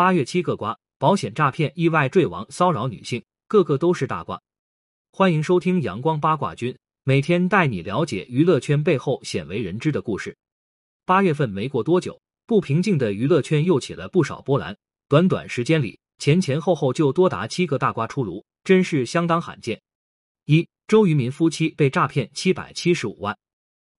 八月七个瓜，保险诈骗意外坠亡，骚扰女性，个个都是大瓜。欢迎收听阳光八卦君，每天带你了解娱乐圈背后鲜为人知的故事。八月份没过多久，不平静的娱乐圈又起了不少波澜。短短时间里，前前后后就多达七个大瓜出炉，真是相当罕见。一周渝民夫妻被诈骗七百七十五万。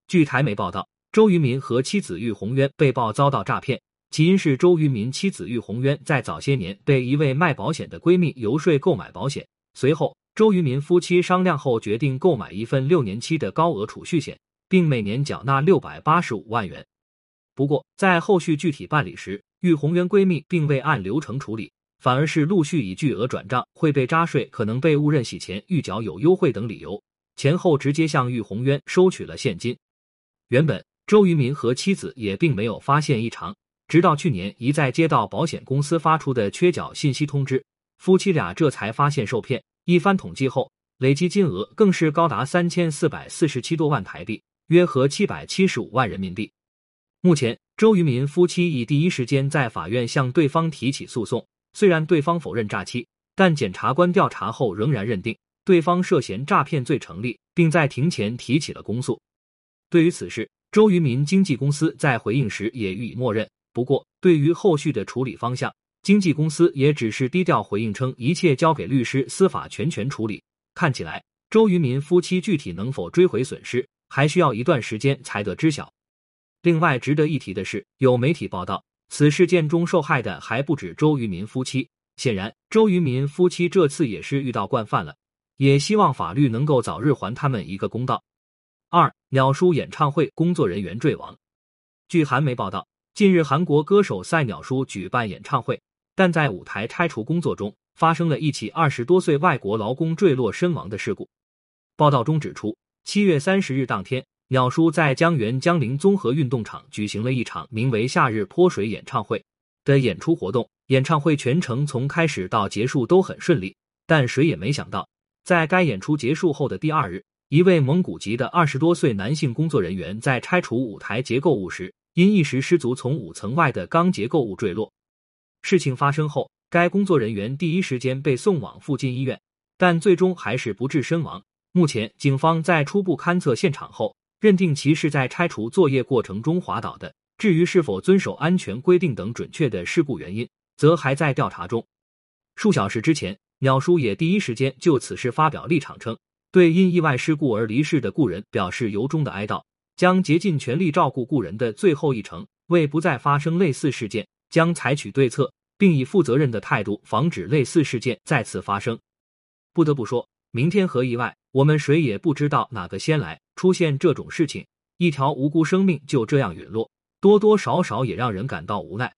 据台媒报道，周渝民和妻子喻红渊被曝遭到诈骗，起因是周渝民妻子喻红渊在早些年被一位卖保险的闺蜜游说购买保险，随后周渝民夫妻商量后决定购买一份六年期的高额储蓄险，并每年缴纳六百八十五万元。不过，在后续具体办理时，玉红渊闺蜜并未按流程处理。反而是陆续以巨额转账会被扎税、可能被误认洗钱、预缴有优惠等理由，前后直接向玉红渊收取了现金。原本周渝民和妻子也并没有发现异常，直到去年一再接到保险公司发出的缺缴信息通知，夫妻俩这才发现受骗。一番统计后，累计金额更是高达三千四百四十七多万台币，约合七百七十五万人民币。目前，周渝民夫妻已第一时间在法院向对方提起诉讼。虽然对方否认诈欺，但检察官调查后仍然认定对方涉嫌诈骗罪成立，并在庭前提起了公诉。对于此事，周渝民经纪公司在回应时也予以默认。不过，对于后续的处理方向，经纪公司也只是低调回应称一切交给律师司法全权处理。看起来，周渝民夫妻具体能否追回损失，还需要一段时间才得知晓。另外，值得一提的是，有媒体报道。此事件中受害的还不止周渝民夫妻，显然周渝民夫妻这次也是遇到惯犯了，也希望法律能够早日还他们一个公道。二鸟叔演唱会工作人员坠亡，据韩媒报道，近日韩国歌手赛鸟叔举办演唱会，但在舞台拆除工作中发生了一起二十多岁外国劳工坠落身亡的事故。报道中指出，七月三十日当天。鸟叔在江原江陵综合运动场举行了一场名为“夏日泼水演唱会”的演出活动。演唱会全程从开始到结束都很顺利，但谁也没想到，在该演出结束后的第二日，一位蒙古籍的二十多岁男性工作人员在拆除舞台结构物时，因一时失足从五层外的钢结构物坠落。事情发生后，该工作人员第一时间被送往附近医院，但最终还是不治身亡。目前，警方在初步勘测现场后。认定其是在拆除作业过程中滑倒的。至于是否遵守安全规定等准确的事故原因，则还在调查中。数小时之前，鸟叔也第一时间就此事发表立场，称对因意外事故而离世的故人表示由衷的哀悼，将竭尽全力照顾故人的最后一程，为不再发生类似事件，将采取对策，并以负责任的态度防止类似事件再次发生。不得不说，明天和意外，我们谁也不知道哪个先来。出现这种事情，一条无辜生命就这样陨落，多多少少也让人感到无奈。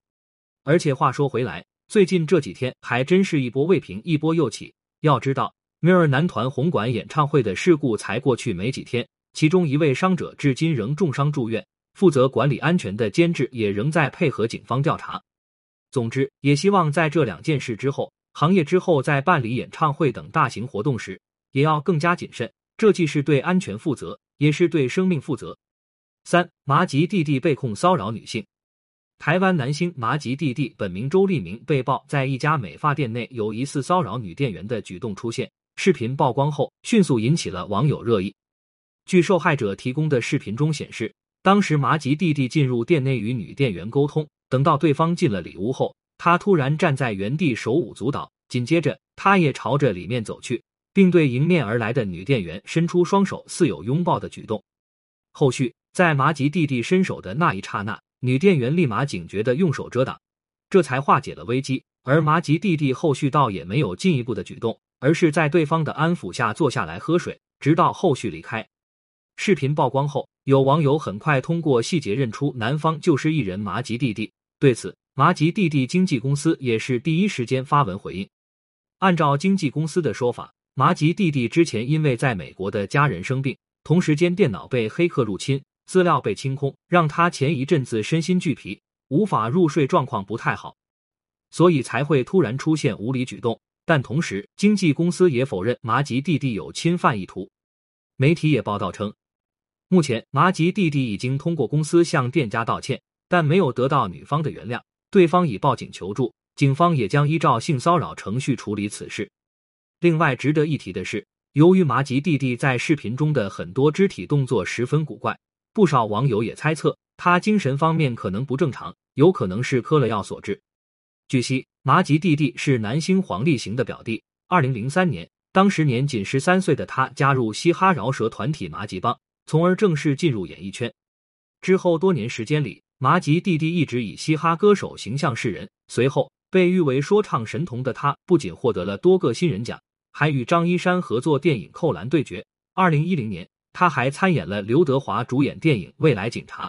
而且话说回来，最近这几天还真是一波未平，一波又起。要知道，MIRROR 男团红馆演唱会的事故才过去没几天，其中一位伤者至今仍重伤住院，负责管理安全的监制也仍在配合警方调查。总之，也希望在这两件事之后，行业之后在办理演唱会等大型活动时，也要更加谨慎。这既是对安全负责。也是对生命负责。三麻吉弟弟被控骚扰女性，台湾男星麻吉弟弟本名周立明被曝在一家美发店内有疑似骚扰女店员的举动出现，视频曝光后迅速引起了网友热议。据受害者提供的视频中显示，当时麻吉弟弟进入店内与女店员沟通，等到对方进了里屋后，他突然站在原地手舞足蹈，紧接着他也朝着里面走去。并对迎面而来的女店员伸出双手，似有拥抱的举动。后续在麻吉弟弟伸手的那一刹那，女店员立马警觉的用手遮挡，这才化解了危机。而麻吉弟弟后续倒也没有进一步的举动，而是在对方的安抚下坐下来喝水，直到后续离开。视频曝光后，有网友很快通过细节认出男方就是艺人麻吉弟弟。对此，麻吉弟弟经纪公司也是第一时间发文回应。按照经纪公司的说法。麻吉弟弟之前因为在美国的家人生病，同时间电脑被黑客入侵，资料被清空，让他前一阵子身心俱疲，无法入睡，状况不太好，所以才会突然出现无理举动。但同时，经纪公司也否认麻吉弟弟有侵犯意图。媒体也报道称，目前麻吉弟弟已经通过公司向店家道歉，但没有得到女方的原谅，对方已报警求助。警方也将依照性骚扰程序处理此事。另外值得一提的是，由于麻吉弟弟在视频中的很多肢体动作十分古怪，不少网友也猜测他精神方面可能不正常，有可能是嗑了药所致。据悉，麻吉弟弟是男星黄立行的表弟。二零零三年，当时年仅十三岁的他加入嘻哈饶舌团体麻吉帮，从而正式进入演艺圈。之后多年时间里，麻吉弟弟一直以嘻哈歌手形象示人。随后，被誉为说唱神童的他，不仅获得了多个新人奖，还与张一山合作电影《扣篮对决》。二零一零年，他还参演了刘德华主演电影《未来警察》。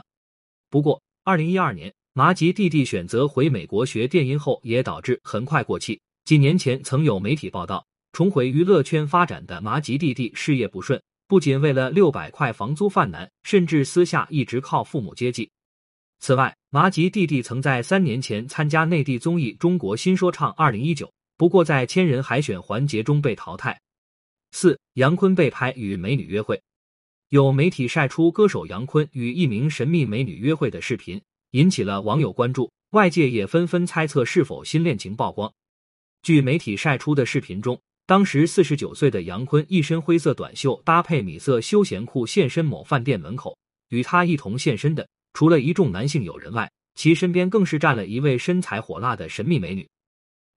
不过，二零一二年。麻吉弟弟选择回美国学电音后，也导致很快过气。几年前曾有媒体报道，重回娱乐圈发展的麻吉弟弟事业不顺，不仅为了六百块房租犯难，甚至私下一直靠父母接济。此外，麻吉弟弟曾在三年前参加内地综艺《中国新说唱二零一九》，不过在千人海选环节中被淘汰。四杨坤被拍与美女约会，有媒体晒出歌手杨坤与一名神秘美女约会的视频。引起了网友关注，外界也纷纷猜测是否新恋情曝光。据媒体晒出的视频中，当时四十九岁的杨坤一身灰色短袖搭配米色休闲裤现身某饭店门口，与他一同现身的除了一众男性友人外，其身边更是站了一位身材火辣的神秘美女。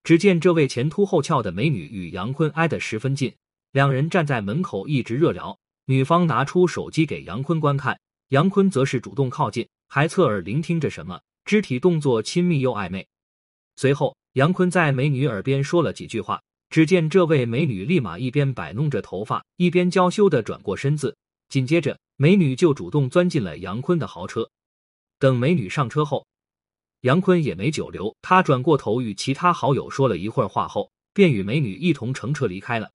只见这位前凸后翘的美女与杨坤挨得十分近，两人站在门口一直热聊，女方拿出手机给杨坤观看，杨坤则是主动靠近。还侧耳聆听着什么，肢体动作亲密又暧昧。随后，杨坤在美女耳边说了几句话。只见这位美女立马一边摆弄着头发，一边娇羞的转过身子。紧接着，美女就主动钻进了杨坤的豪车。等美女上车后，杨坤也没久留，他转过头与其他好友说了一会儿话后，便与美女一同乘车离开了。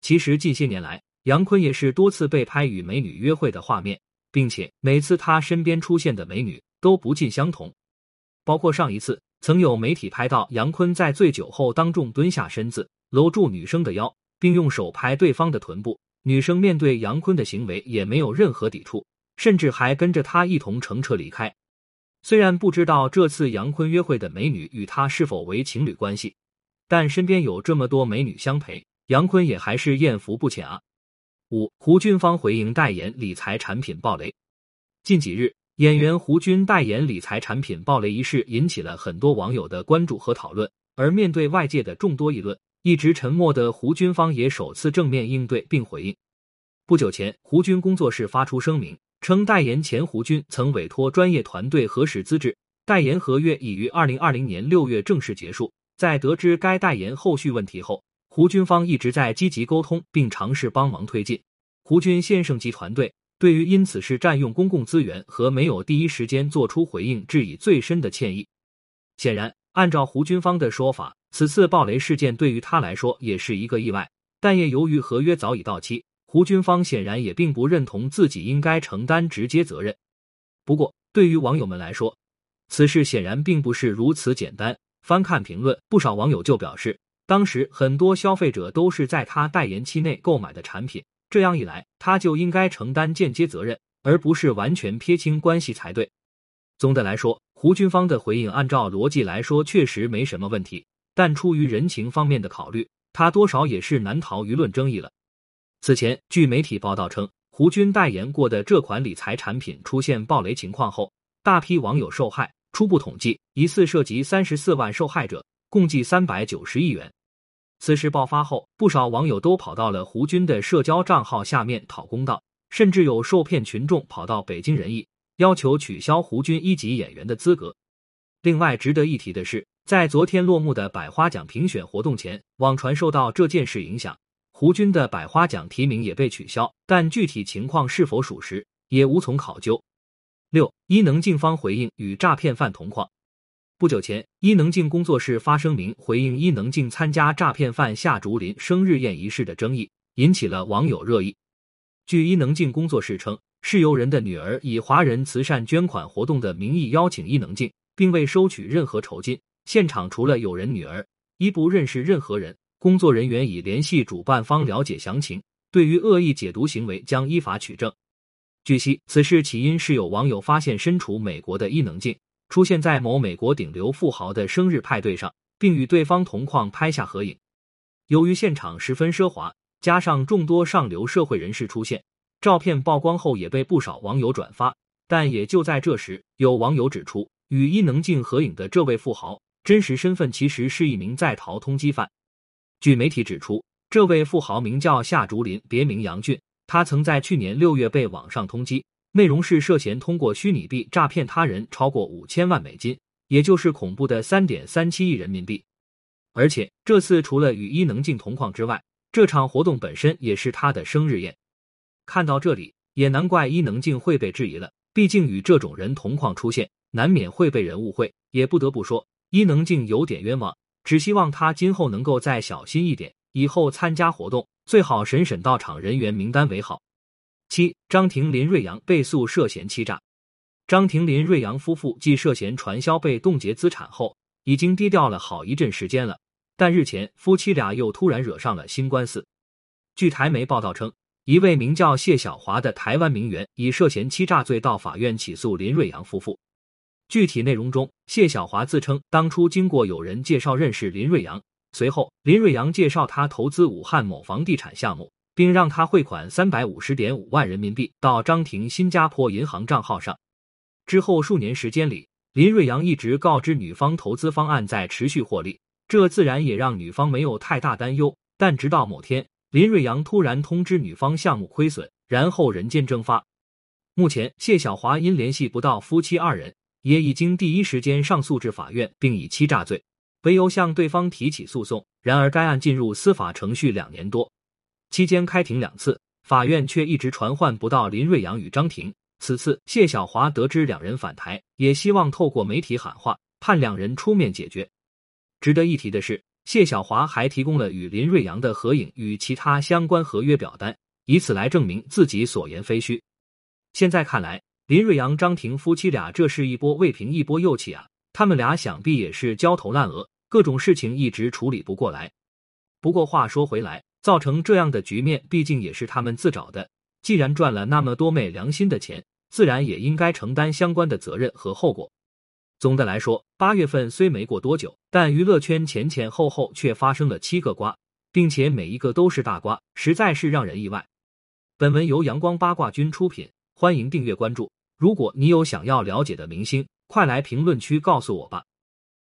其实近些年来，杨坤也是多次被拍与美女约会的画面。并且每次他身边出现的美女都不尽相同，包括上一次曾有媒体拍到杨坤在醉酒后当众蹲下身子搂住女生的腰，并用手拍对方的臀部，女生面对杨坤的行为也没有任何抵触，甚至还跟着他一同乘车离开。虽然不知道这次杨坤约会的美女与他是否为情侣关系，但身边有这么多美女相陪，杨坤也还是艳福不浅啊。五胡军方回应代言理财产品暴雷。近几日，演员胡军代言理财产品暴雷一事引起了很多网友的关注和讨论。而面对外界的众多议论，一直沉默的胡军方也首次正面应对并回应。不久前，胡军工作室发出声明称，代言前胡军曾委托专业团队核实资质，代言合约已于二零二零年六月正式结束。在得知该代言后续问题后，胡军方一直在积极沟通，并尝试帮忙推进。胡军先生及团队对于因此事占用公共资源和没有第一时间做出回应，致以最深的歉意。显然，按照胡军方的说法，此次暴雷事件对于他来说也是一个意外。但也由于合约早已到期，胡军方显然也并不认同自己应该承担直接责任。不过，对于网友们来说，此事显然并不是如此简单。翻看评论，不少网友就表示。当时很多消费者都是在他代言期内购买的产品，这样一来，他就应该承担间接责任，而不是完全撇清关系才对。总的来说，胡军方的回应按照逻辑来说确实没什么问题，但出于人情方面的考虑，他多少也是难逃舆论争议了。此前，据媒体报道称，胡军代言过的这款理财产品出现暴雷情况后，大批网友受害，初步统计疑似涉及三十四万受害者，共计三百九十亿元。此事爆发后，不少网友都跑到了胡军的社交账号下面讨公道，甚至有受骗群众跑到北京人艺要求取消胡军一级演员的资格。另外，值得一提的是，在昨天落幕的百花奖评选活动前，网传受到这件事影响，胡军的百花奖提名也被取消，但具体情况是否属实，也无从考究。六，伊能静方回应与诈骗犯同框。不久前，伊能静工作室发声明回应伊能静参加诈骗犯夏竹林生日宴仪式的争议，引起了网友热议。据伊能静工作室称，是由人的女儿以华人慈善捐款活动的名义邀请伊能静，并未收取任何酬金。现场除了有人女儿，一不认识任何人。工作人员已联系主办方了解详情，对于恶意解读行为将依法取证。据悉，此事起因是有网友发现身处美国的伊能静。出现在某美国顶流富豪的生日派对上，并与对方同框拍下合影。由于现场十分奢华，加上众多上流社会人士出现，照片曝光后也被不少网友转发。但也就在这时，有网友指出，与伊能静合影的这位富豪真实身份其实是一名在逃通缉犯。据媒体指出，这位富豪名叫夏竹林，别名杨俊。他曾在去年六月被网上通缉，内容是涉嫌通过虚拟币诈骗他人超过五千万美金，也就是恐怖的三点三七亿人民币。而且这次除了与伊能静同框之外，这场活动本身也是他的生日宴。看到这里，也难怪伊能静会被质疑了。毕竟与这种人同框出现，难免会被人误会。也不得不说，伊能静有点冤枉。只希望他今后能够再小心一点，以后参加活动最好审审到场人员名单为好。七张庭林瑞阳被诉涉嫌欺诈。张庭林瑞阳夫妇继涉嫌传销被冻结资产后，已经低调了好一阵时间了。但日前夫妻俩又突然惹上了新官司。据台媒报道称，一位名叫谢小华的台湾名媛以涉嫌欺诈罪到法院起诉林瑞阳夫妇。具体内容中，谢小华自称当初经过有人介绍认识林瑞阳，随后林瑞阳介绍他投资武汉某房地产项目，并让他汇款三百五十点五万人民币到张婷新加坡银行账号上。之后数年时间里，林瑞阳一直告知女方投资方案在持续获利，这自然也让女方没有太大担忧。但直到某天，林瑞阳突然通知女方项目亏损，然后人间蒸发。目前，谢小华因联系不到夫妻二人。也已经第一时间上诉至法院，并以欺诈罪为由向对方提起诉讼。然而，该案进入司法程序两年多，期间开庭两次，法院却一直传唤不到林瑞阳与张婷。此次谢小华得知两人返台，也希望透过媒体喊话，盼两人出面解决。值得一提的是，谢小华还提供了与林瑞阳的合影与其他相关合约表单，以此来证明自己所言非虚。现在看来。林瑞阳、张婷夫妻俩，这是一波未平一波又起啊！他们俩想必也是焦头烂额，各种事情一直处理不过来。不过话说回来，造成这样的局面，毕竟也是他们自找的。既然赚了那么多昧良心的钱，自然也应该承担相关的责任和后果。总的来说，八月份虽没过多久，但娱乐圈前前后后却发生了七个瓜，并且每一个都是大瓜，实在是让人意外。本文由阳光八卦君出品，欢迎订阅关注。如果你有想要了解的明星，快来评论区告诉我吧。